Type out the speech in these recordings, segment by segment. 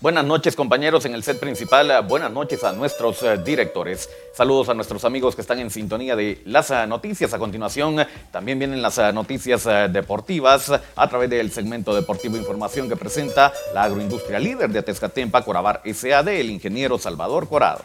Buenas noches compañeros en el set principal, buenas noches a nuestros eh, directores, saludos a nuestros amigos que están en sintonía de las eh, noticias. A continuación también vienen las eh, noticias deportivas a través del segmento deportivo información que presenta la agroindustria líder de Atezcatempa, Corabar SAD, el ingeniero Salvador Corado.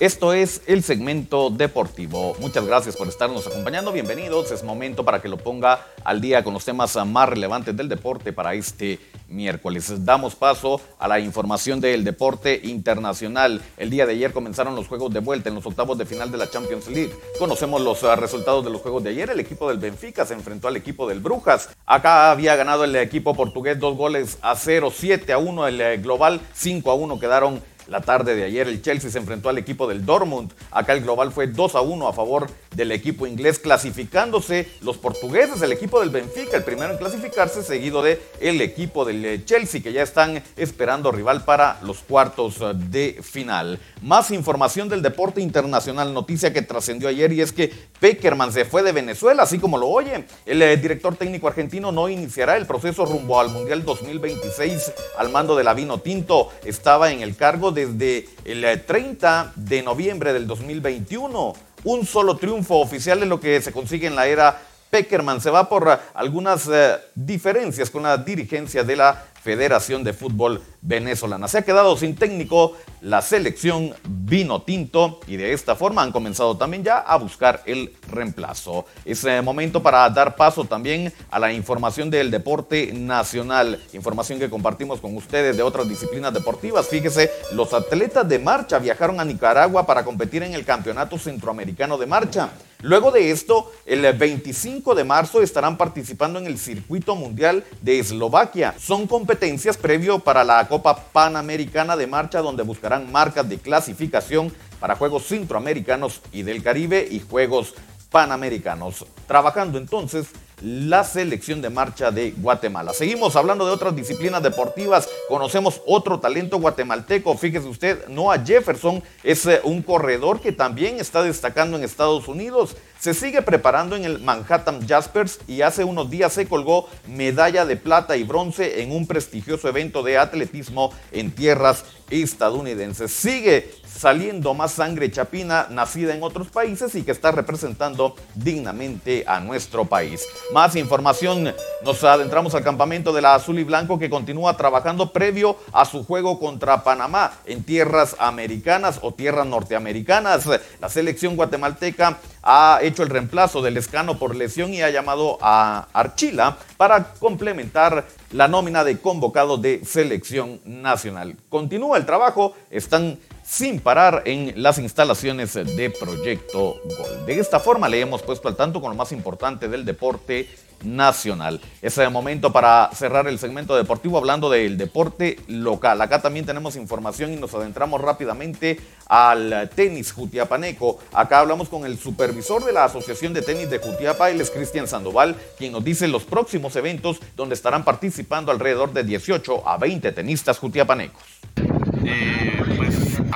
Esto es el segmento deportivo. Muchas gracias por estarnos acompañando. Bienvenidos. Es momento para que lo ponga al día con los temas más relevantes del deporte para este miércoles. Damos paso a la información del deporte internacional. El día de ayer comenzaron los juegos de vuelta en los octavos de final de la Champions League. Conocemos los ah, resultados de los juegos de ayer. El equipo del Benfica se enfrentó al equipo del Brujas. Acá había ganado el equipo portugués dos goles a 0, 7 a 1 el eh, global, 5 a 1 quedaron la tarde de ayer el Chelsea se enfrentó al equipo del Dortmund. Acá el global fue 2 a 1 a favor del equipo inglés, clasificándose los portugueses, el equipo del Benfica, el primero en clasificarse, seguido de el equipo del eh, Chelsea, que ya están esperando rival para los cuartos eh, de final. Más información del deporte internacional, noticia que trascendió ayer y es que Peckerman se fue de Venezuela, así como lo oye. El eh, director técnico argentino no iniciará el proceso rumbo al Mundial 2026 al mando de la Vino Tinto. Estaba en el cargo de desde el 30 eh, de noviembre del 2021. Un solo triunfo oficial es lo que se consigue en la era Peckerman. Se va por algunas eh, diferencias con la dirigencia de la Federación de Fútbol Venezolana. Se ha quedado sin técnico la selección vino tinto y de esta forma han comenzado también ya a buscar el reemplazo. Es eh, momento para dar paso también a la información del deporte nacional, información que compartimos con ustedes de otras disciplinas deportivas. Fíjese, los atletas de marcha viajaron a Nicaragua para competir en el Campeonato Centroamericano de Marcha. Luego de esto, el 25 de marzo estarán participando en el Circuito Mundial de Eslovaquia. Son competencias previo para la Copa Panamericana de Marcha donde buscarán marcas de clasificación para Juegos Centroamericanos y del Caribe y Juegos Panamericanos. Trabajando entonces la selección de marcha de Guatemala. Seguimos hablando de otras disciplinas deportivas. Conocemos otro talento guatemalteco. Fíjese usted, Noah Jefferson es eh, un corredor que también está destacando en Estados Unidos. Se sigue preparando en el Manhattan Jaspers y hace unos días se colgó medalla de plata y bronce en un prestigioso evento de atletismo en tierras estadounidenses. Sigue saliendo más sangre chapina nacida en otros países y que está representando dignamente a nuestro país. Más información, nos adentramos al campamento de la Azul y Blanco que continúa trabajando previo a su juego contra Panamá en tierras americanas o tierras norteamericanas. La selección guatemalteca ha hecho el reemplazo del escano por lesión y ha llamado a Archila para complementar la nómina de convocado de selección nacional. Continúa el trabajo, están sin parar en las instalaciones de Proyecto Gol. De esta forma le hemos puesto al tanto con lo más importante del deporte nacional. Es el momento para cerrar el segmento deportivo hablando del deporte local. Acá también tenemos información y nos adentramos rápidamente al tenis Jutiapaneco. Acá hablamos con el supervisor de la Asociación de Tenis de Jutiapa, él es Cristian Sandoval, quien nos dice los próximos eventos donde estarán participando alrededor de 18 a 20 tenistas jutiapanecos.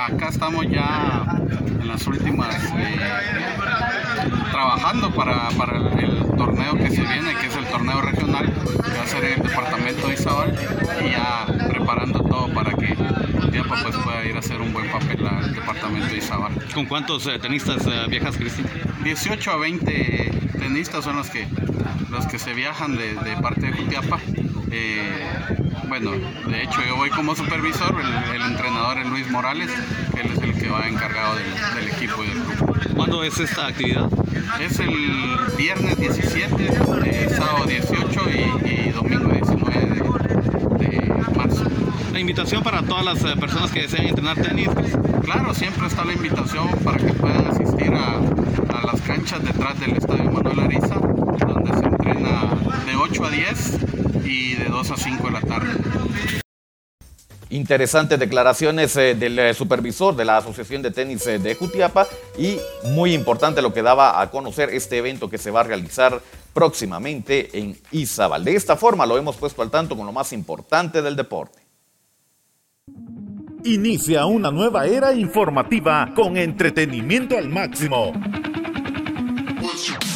Acá estamos ya en las últimas eh, trabajando para, para el torneo que se viene, que es el torneo regional, que va a ser en el departamento de Izabal, y ya preparando todo para que Tiapa pues, pueda ir a hacer un buen papel al departamento de Izabal. ¿Con cuántos eh, tenistas eh, viajas, Cristina? 18 a 20 tenistas son los que, los que se viajan de, parte de Jutiapa. Eh, bueno, de hecho yo voy como supervisor, el, entrenador es Luis Morales, que él es el que va encargado del, del equipo y del grupo. ¿Cuándo es esta actividad? Es el viernes 17, sábado 18 y, domingo 19 de, marzo. la invitación para todas las eh, personas que deseen entrenar tenis. Claro, siempre está la invitación para que puedan asistir a, a las canchas detrás del Estadio Manuel Ariza, donde se entrena de 8 a 10 y de 2 a 5 de la tarde. Interesantes declaraciones eh, del eh, supervisor de la Asociación de Tenis eh, de Jutiapa y muy importante lo que daba a conocer este evento que se va a realizar próximamente en Izabal. De esta forma lo hemos puesto al tanto con lo más importante del deporte. Inicia una nueva era informativa con entretenimiento al máximo.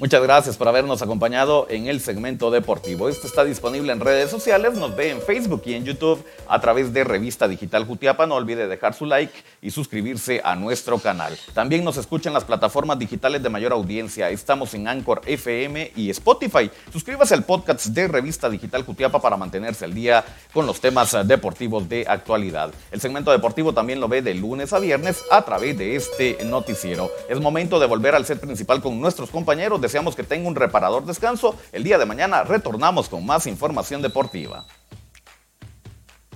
Muchas gracias por habernos acompañado en el segmento deportivo. Este está disponible en redes sociales, nos ve en Facebook y en YouTube a través de Revista Digital Jutiapa. No olvide dejar su like y suscribirse a nuestro canal. También nos escuchan las plataformas digitales de mayor audiencia. Estamos en Anchor FM y Spotify. Suscríbase al podcast de Revista Digital Jutiapa para mantenerse al día con los temas deportivos de actualidad. El segmento deportivo también lo ve de lunes a viernes a través de este noticiero. Es momento de volver al set principal con nuestros compañeros deseamos que tenga un reparador descanso. El día de mañana retornamos con más información deportiva.